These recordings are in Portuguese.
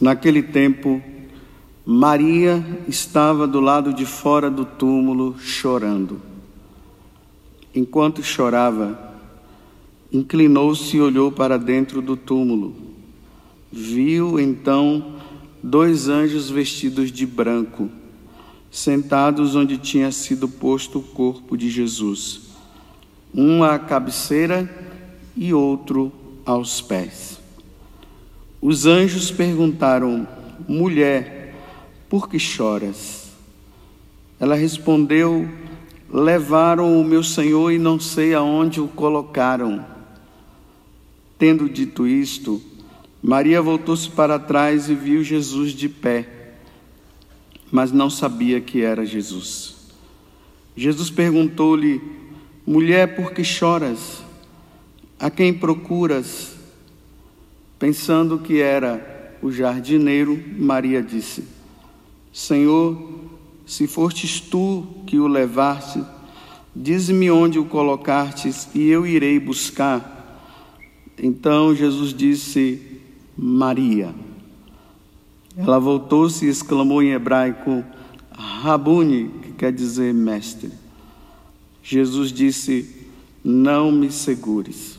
Naquele tempo, Maria estava do lado de fora do túmulo chorando. Enquanto chorava, inclinou-se e olhou para dentro do túmulo. Viu então dois anjos vestidos de branco, sentados onde tinha sido posto o corpo de Jesus, um à cabeceira e outro aos pés. Os anjos perguntaram: Mulher, por que choras? Ela respondeu: Levaram o meu senhor e não sei aonde o colocaram. Tendo dito isto, Maria voltou-se para trás e viu Jesus de pé, mas não sabia que era Jesus. Jesus perguntou-lhe: Mulher, por que choras? A quem procuras? Pensando que era o jardineiro, Maria disse: Senhor, se fostes tu que o levaste, dize-me onde o colocastes e eu irei buscar. Então Jesus disse: Maria. Ela voltou-se e exclamou em hebraico: Rabuni, que quer dizer mestre. Jesus disse: Não me segures.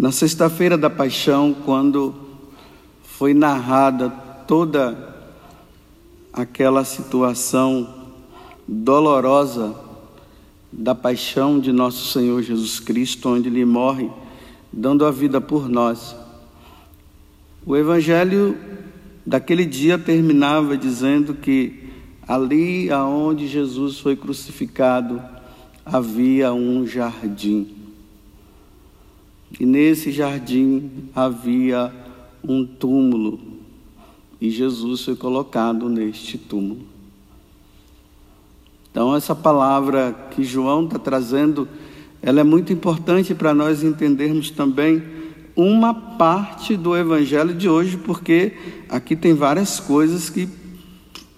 Na sexta-feira da paixão, quando foi narrada toda aquela situação dolorosa da paixão de nosso Senhor Jesus Cristo, onde ele morre, dando a vida por nós. O evangelho daquele dia terminava dizendo que ali aonde Jesus foi crucificado havia um jardim. E nesse jardim havia um túmulo. E Jesus foi colocado neste túmulo. Então, essa palavra que João está trazendo, ela é muito importante para nós entendermos também uma parte do evangelho de hoje, porque aqui tem várias coisas que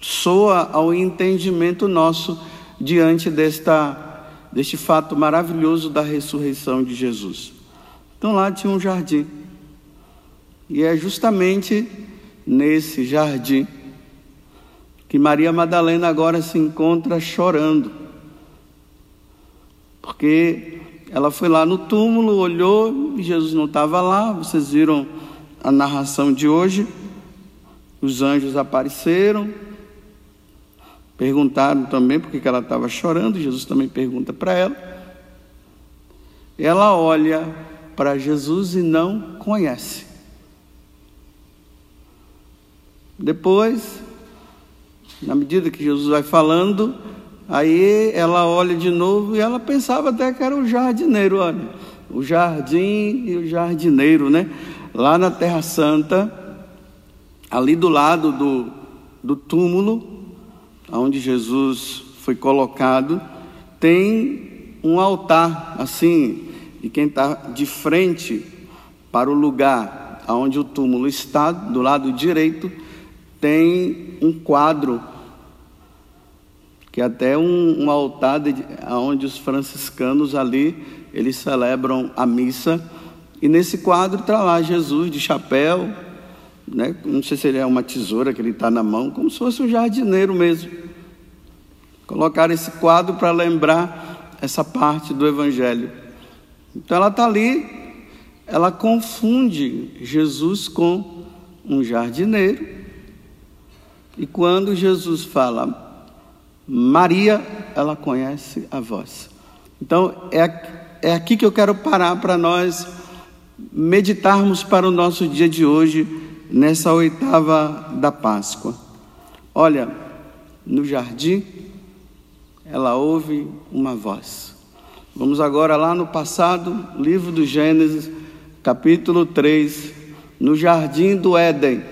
soa ao entendimento nosso diante desta, deste fato maravilhoso da ressurreição de Jesus. Então lá tinha um jardim. E é justamente nesse jardim que Maria Madalena agora se encontra chorando. Porque ela foi lá no túmulo, olhou Jesus não estava lá. Vocês viram a narração de hoje. Os anjos apareceram, perguntaram também por que ela estava chorando. Jesus também pergunta para ela. Ela olha para Jesus e não conhece. Depois na medida que Jesus vai falando, aí ela olha de novo e ela pensava até que era o jardineiro, olha, o jardim e o jardineiro, né? Lá na Terra Santa, ali do lado do, do túmulo, onde Jesus foi colocado, tem um altar, assim, e quem está de frente para o lugar onde o túmulo está, do lado direito, tem um quadro que é até um, um altar de, onde os franciscanos ali eles celebram a missa e nesse quadro está lá Jesus de chapéu, né? Não sei se ele é uma tesoura que ele está na mão, como se fosse um jardineiro mesmo. Colocaram esse quadro para lembrar essa parte do Evangelho. Então ela está ali, ela confunde Jesus com um jardineiro. E quando Jesus fala, Maria, ela conhece a voz. Então, é, é aqui que eu quero parar para nós meditarmos para o nosso dia de hoje, nessa oitava da Páscoa. Olha, no jardim, ela ouve uma voz. Vamos agora lá no passado, livro do Gênesis, capítulo 3, no jardim do Éden,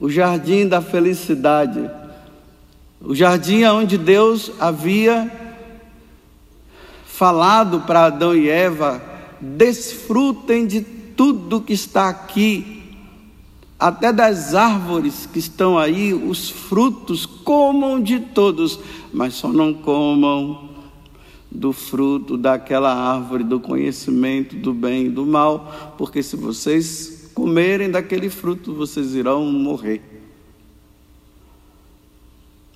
o jardim da felicidade, o jardim onde Deus havia falado para Adão e Eva: desfrutem de tudo que está aqui, até das árvores que estão aí, os frutos, comam de todos, mas só não comam do fruto daquela árvore do conhecimento do bem e do mal, porque se vocês comerem daquele fruto, vocês irão morrer.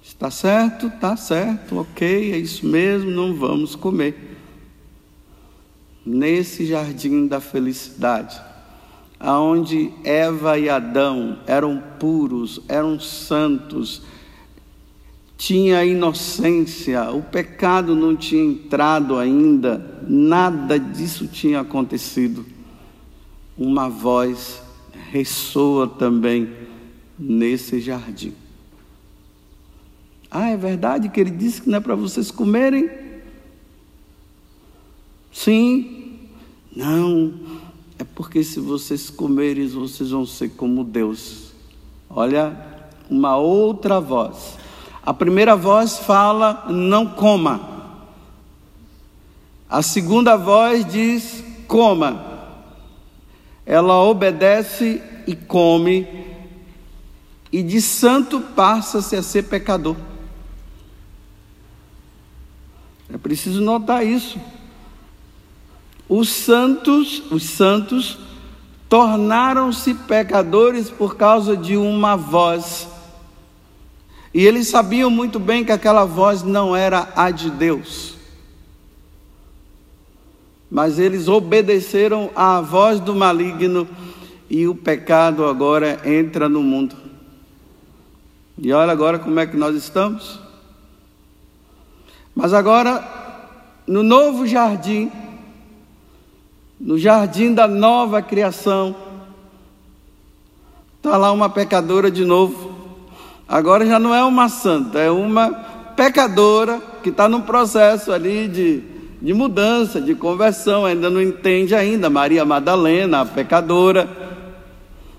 Está certo? Está certo, ok, é isso mesmo, não vamos comer. Nesse jardim da felicidade, aonde Eva e Adão eram puros, eram santos, tinha inocência, o pecado não tinha entrado ainda, nada disso tinha acontecido. Uma voz ressoa também nesse jardim. Ah, é verdade que ele disse que não é para vocês comerem? Sim. Não. É porque se vocês comerem, vocês vão ser como Deus. Olha, uma outra voz. A primeira voz fala: não coma. A segunda voz diz: coma. Ela obedece e come, e de santo passa-se a ser pecador. É preciso notar isso. Os santos, os santos tornaram-se pecadores por causa de uma voz. E eles sabiam muito bem que aquela voz não era a de Deus. Mas eles obedeceram à voz do maligno e o pecado agora entra no mundo. E olha agora como é que nós estamos. Mas agora, no novo jardim, no jardim da nova criação, está lá uma pecadora de novo. Agora já não é uma santa, é uma pecadora que está num processo ali de, de mudança, de conversão, ainda não entende ainda. Maria Madalena, a pecadora.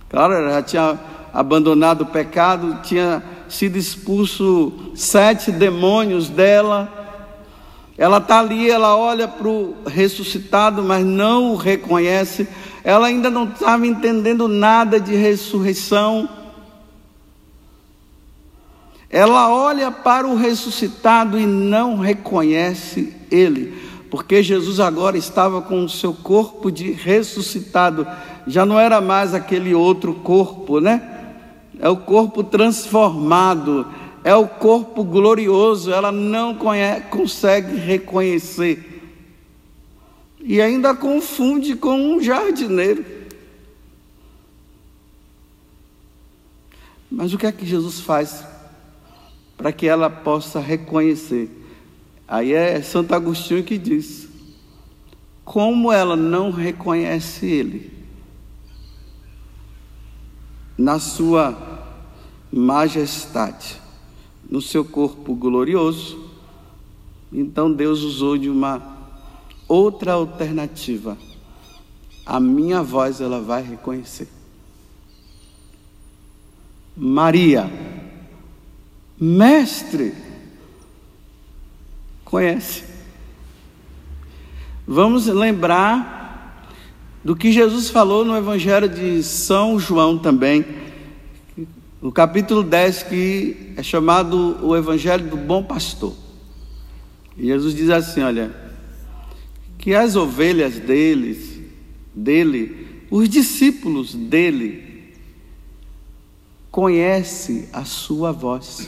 Claro, ela já tinha abandonado o pecado, tinha sido expulso sete demônios dela. Ela está ali, ela olha para o ressuscitado, mas não o reconhece. Ela ainda não estava entendendo nada de ressurreição. Ela olha para o ressuscitado e não reconhece ele, porque Jesus agora estava com o seu corpo de ressuscitado, já não era mais aquele outro corpo, né? É o corpo transformado é o corpo glorioso, ela não consegue reconhecer. E ainda confunde com um jardineiro. Mas o que é que Jesus faz para que ela possa reconhecer? Aí é Santo Agostinho que diz: como ela não reconhece Ele na sua majestade, no seu corpo glorioso. Então Deus usou de uma outra alternativa. A minha voz ela vai reconhecer. Maria, mestre, conhece. Vamos lembrar do que Jesus falou no Evangelho de São João também no capítulo 10, que é chamado o Evangelho do Bom Pastor. E Jesus diz assim: olha, que as ovelhas deles, dele, os discípulos dele, conhecem a sua voz.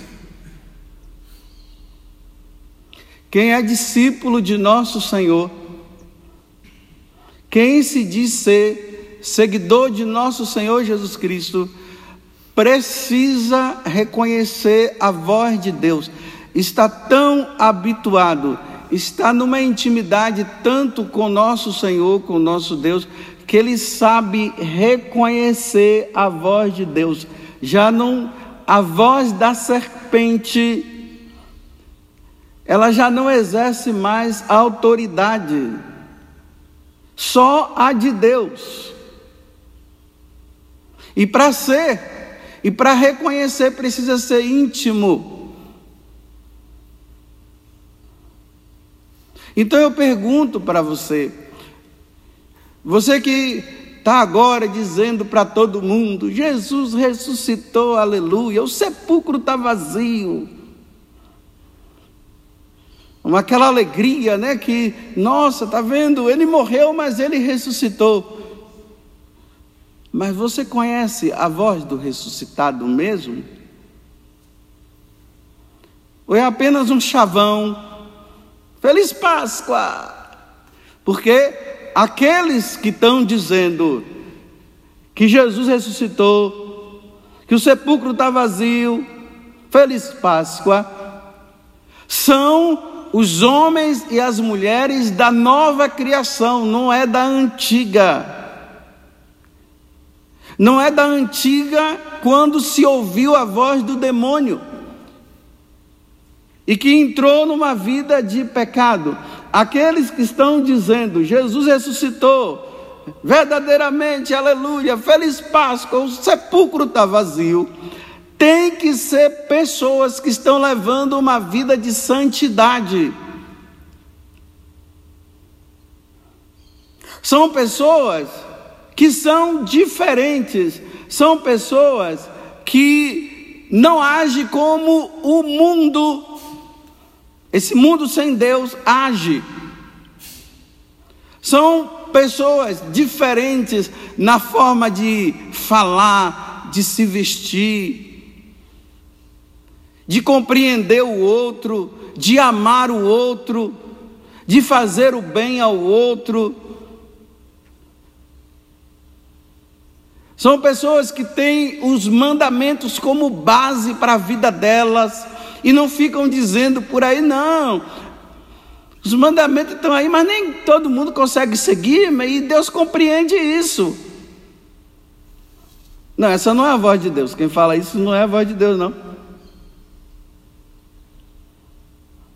Quem é discípulo de nosso Senhor, quem se diz ser seguidor de nosso Senhor Jesus Cristo, precisa reconhecer a voz de Deus. Está tão habituado, está numa intimidade tanto com nosso Senhor, com nosso Deus, que ele sabe reconhecer a voz de Deus. Já não a voz da serpente ela já não exerce mais autoridade, só a de Deus. E para ser, e para reconhecer, precisa ser íntimo. Então eu pergunto para você, você que está agora dizendo para todo mundo: Jesus ressuscitou, aleluia, o sepulcro está vazio. Aquela alegria, né? Que, nossa, está vendo? Ele morreu, mas ele ressuscitou. Mas você conhece a voz do ressuscitado mesmo? Ou é apenas um chavão? Feliz Páscoa! Porque aqueles que estão dizendo que Jesus ressuscitou, que o sepulcro está vazio, Feliz Páscoa, são os homens e as mulheres da nova criação, não é da antiga. Não é da antiga quando se ouviu a voz do demônio e que entrou numa vida de pecado. Aqueles que estão dizendo, Jesus ressuscitou, verdadeiramente, aleluia, feliz Páscoa, o sepulcro está vazio. Tem que ser pessoas que estão levando uma vida de santidade. São pessoas que são diferentes, são pessoas que não agem como o mundo, esse mundo sem Deus age. São pessoas diferentes na forma de falar, de se vestir, de compreender o outro, de amar o outro, de fazer o bem ao outro São pessoas que têm os mandamentos como base para a vida delas e não ficam dizendo por aí, não. Os mandamentos estão aí, mas nem todo mundo consegue seguir, e Deus compreende isso. Não, essa não é a voz de Deus. Quem fala isso não é a voz de Deus, não.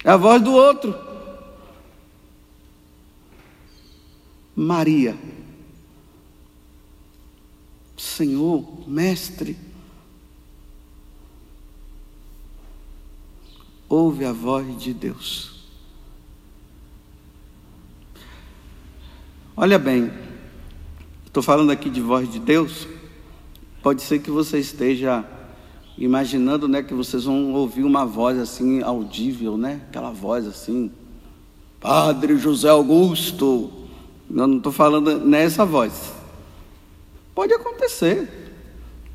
É a voz do outro. Maria Senhor, Mestre. Ouve a voz de Deus. Olha bem, estou falando aqui de voz de Deus. Pode ser que você esteja imaginando, né, que vocês vão ouvir uma voz assim audível, né? Aquela voz assim, Padre José Augusto. Eu não estou falando nessa voz. Pode acontecer.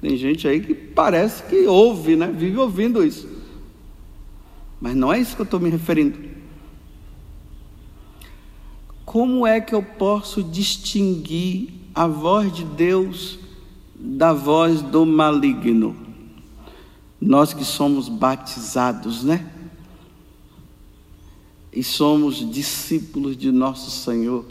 Tem gente aí que parece que ouve, né? Vive ouvindo isso. Mas não é isso que eu estou me referindo. Como é que eu posso distinguir a voz de Deus da voz do maligno? Nós que somos batizados, né? E somos discípulos de nosso Senhor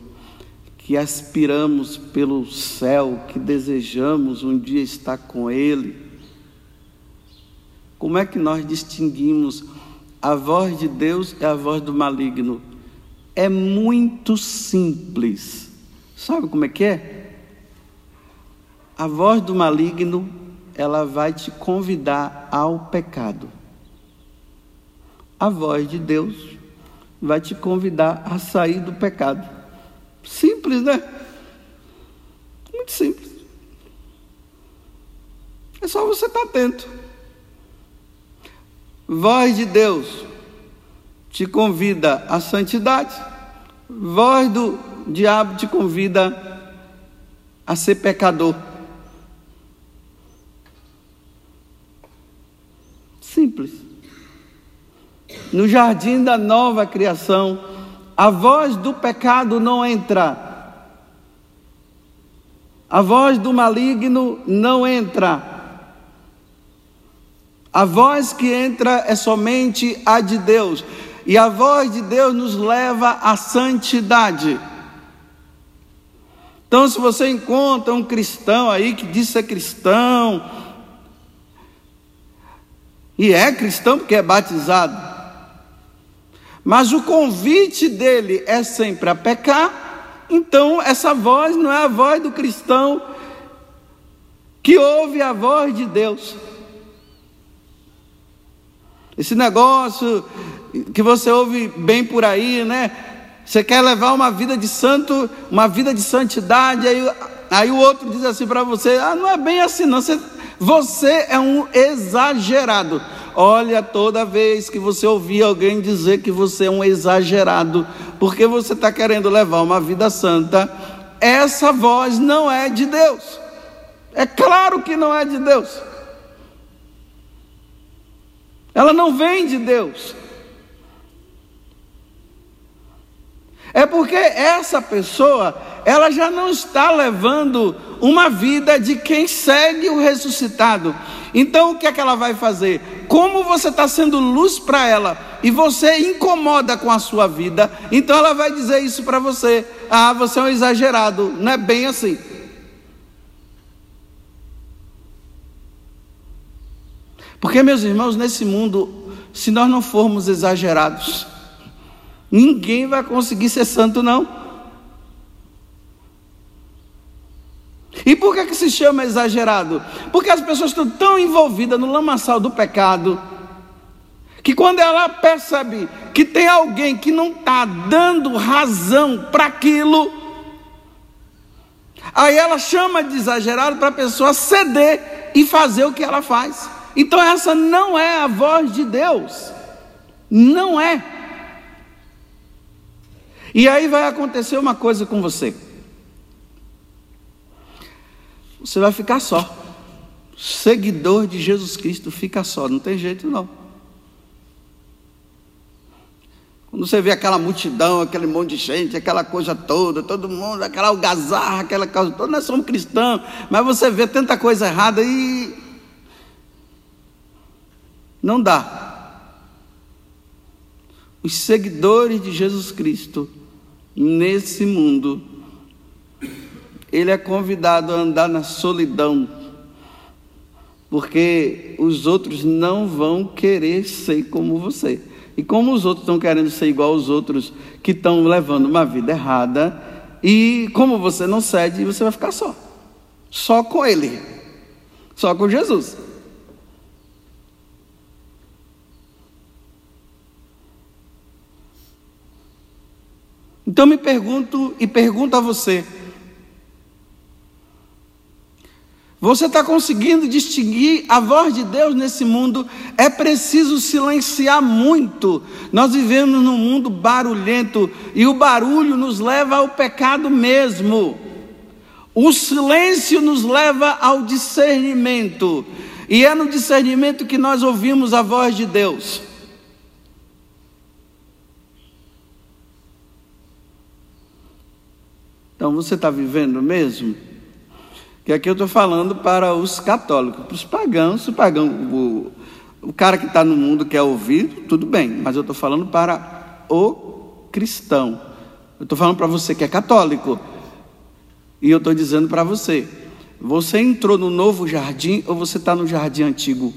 que aspiramos pelo céu, que desejamos um dia estar com Ele. Como é que nós distinguimos a voz de Deus e a voz do maligno? É muito simples. Sabe como é que é? A voz do maligno, ela vai te convidar ao pecado. A voz de Deus vai te convidar a sair do pecado. Simples, né? Muito simples. É só você estar atento. Voz de Deus te convida à santidade, voz do diabo te convida a ser pecador. Simples. No jardim da nova criação, a voz do pecado não entra. A voz do maligno não entra. A voz que entra é somente a de Deus. E a voz de Deus nos leva à santidade. Então, se você encontra um cristão aí que diz ser cristão, e é cristão porque é batizado, mas o convite dele é sempre a pecar, então essa voz não é a voz do cristão que ouve a voz de Deus. Esse negócio que você ouve bem por aí, né? Você quer levar uma vida de santo, uma vida de santidade, aí, aí o outro diz assim para você: ah, não é bem assim, não. Você, você é um exagerado. Olha, toda vez que você ouvir alguém dizer que você é um exagerado, porque você está querendo levar uma vida santa, essa voz não é de Deus. É claro que não é de Deus. Ela não vem de Deus. É porque essa pessoa, ela já não está levando uma vida de quem segue o ressuscitado. Então o que é que ela vai fazer? Como você está sendo luz para ela e você incomoda com a sua vida, então ela vai dizer isso para você: ah, você é um exagerado, não é bem assim. Porque, meus irmãos, nesse mundo, se nós não formos exagerados, ninguém vai conseguir ser santo, não. E por que, que se chama exagerado? Porque as pessoas estão tão envolvidas no lamaçal do pecado, que quando ela percebe que tem alguém que não está dando razão para aquilo, aí ela chama de exagerado para a pessoa ceder e fazer o que ela faz. Então essa não é a voz de Deus. Não é. E aí vai acontecer uma coisa com você. Você vai ficar só. Seguidor de Jesus Cristo fica só, não tem jeito não. Quando você vê aquela multidão, aquele monte de gente, aquela coisa toda, todo mundo, aquela algazarra, aquela coisa toda, nós somos cristãos, mas você vê tanta coisa errada e não dá. Os seguidores de Jesus Cristo nesse mundo, ele é convidado a andar na solidão, porque os outros não vão querer ser como você. E como os outros estão querendo ser igual aos outros que estão levando uma vida errada, e como você não cede, você vai ficar só. Só com ele. Só com Jesus. Então me pergunto e pergunto a você: você está conseguindo distinguir a voz de Deus nesse mundo? É preciso silenciar muito. Nós vivemos num mundo barulhento e o barulho nos leva ao pecado mesmo. O silêncio nos leva ao discernimento, e é no discernimento que nós ouvimos a voz de Deus. Então você está vivendo mesmo? Que aqui eu estou falando para os católicos, para os pagãos, o pagão, o, o cara que está no mundo quer ouvir, tudo bem, mas eu estou falando para o cristão. Eu estou falando para você que é católico. E eu estou dizendo para você: você entrou no novo jardim ou você está no jardim antigo?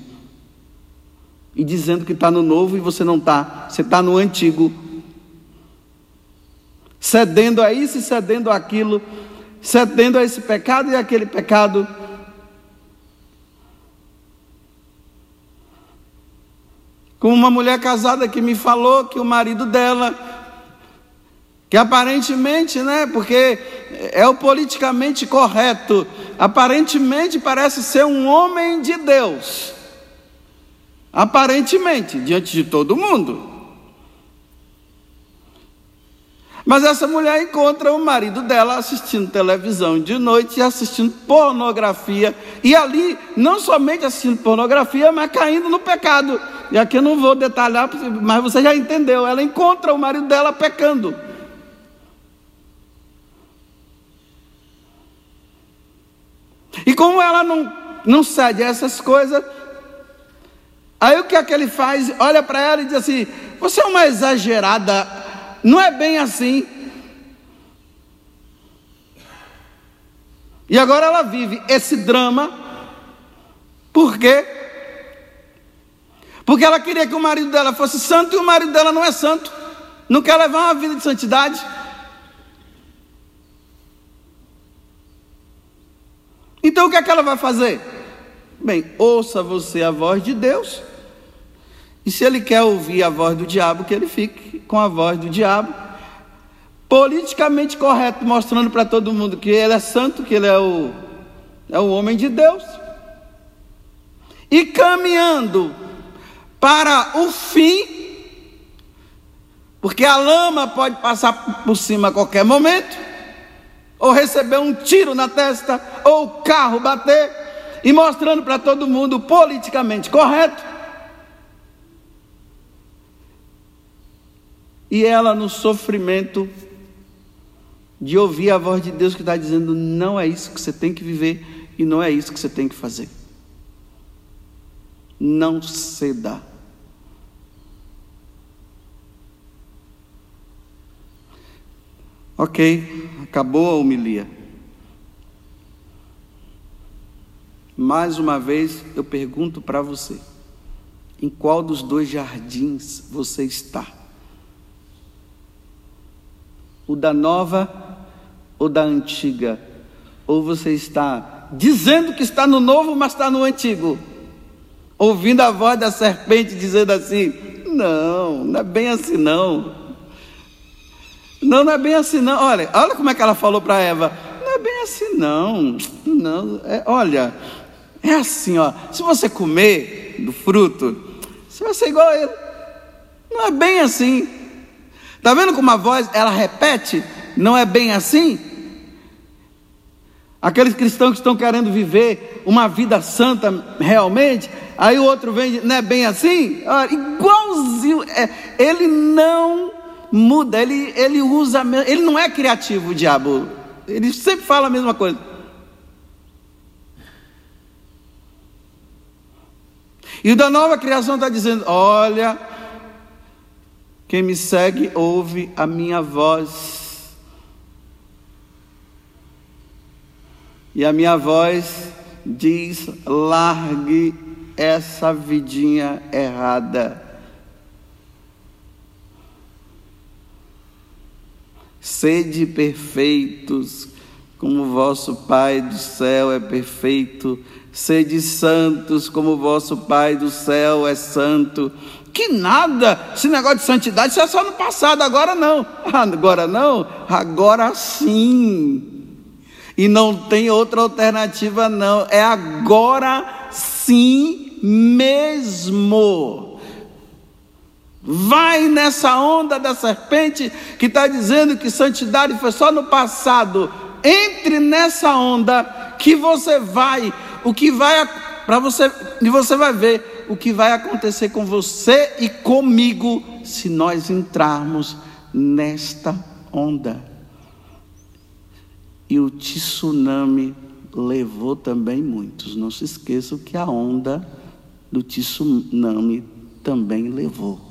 E dizendo que está no novo e você não está, você está no antigo cedendo a isso e cedendo aquilo, cedendo a esse pecado e aquele pecado. Como uma mulher casada que me falou que o marido dela, que aparentemente, né, porque é o politicamente correto, aparentemente parece ser um homem de Deus. Aparentemente, diante de todo mundo. Mas essa mulher encontra o marido dela assistindo televisão de noite e assistindo pornografia. E ali, não somente assistindo pornografia, mas caindo no pecado. E aqui eu não vou detalhar, mas você já entendeu. Ela encontra o marido dela pecando. E como ela não, não cede a essas coisas, aí o que é que ele faz? Olha para ela e diz assim: Você é uma exagerada não é bem assim. E agora ela vive esse drama. Por quê? Porque ela queria que o marido dela fosse santo e o marido dela não é santo. Não quer levar uma vida de santidade? Então o que é que ela vai fazer? Bem, ouça você a voz de Deus. E se ele quer ouvir a voz do diabo, que ele fique com a voz do diabo. Politicamente correto, mostrando para todo mundo que ele é santo, que ele é o, é o homem de Deus. E caminhando para o fim, porque a lama pode passar por cima a qualquer momento, ou receber um tiro na testa, ou o carro bater, e mostrando para todo mundo politicamente correto. E ela no sofrimento de ouvir a voz de Deus que está dizendo: não é isso que você tem que viver e não é isso que você tem que fazer. Não ceda. Ok, acabou a homilia. Mais uma vez eu pergunto para você: em qual dos dois jardins você está? O da nova ou da antiga? Ou você está dizendo que está no novo, mas está no antigo? Ouvindo a voz da serpente dizendo assim: Não, não é bem assim não. Não, não é bem assim não. Olha, olha como é que ela falou para Eva. Não é bem assim não. Não, é, olha, é assim, ó. Se você comer do fruto, você vai ser igual a ele. Não é bem assim. Tá vendo como a voz ela repete? Não é bem assim? Aqueles cristãos que estão querendo viver uma vida santa realmente, aí o outro vem, não é bem assim? Olha, igualzinho, é, ele não muda, ele, ele usa, ele não é criativo, o diabo. Ele sempre fala a mesma coisa. E o da nova criação está dizendo: olha, quem me segue ouve a minha voz. E a minha voz diz: largue essa vidinha errada. Sede perfeitos, como vosso Pai do céu é perfeito. Sede santos, como vosso Pai do céu é santo. Que nada, esse negócio de santidade, isso é só no passado, agora não. Agora não, agora sim. E não tem outra alternativa, não. É agora sim mesmo. Vai nessa onda da serpente que está dizendo que santidade foi só no passado. Entre nessa onda que você vai, o que vai para você e você vai ver o que vai acontecer com você e comigo se nós entrarmos nesta onda. E o tsunami levou também muitos. Não se esqueçam que a onda do tsunami também levou.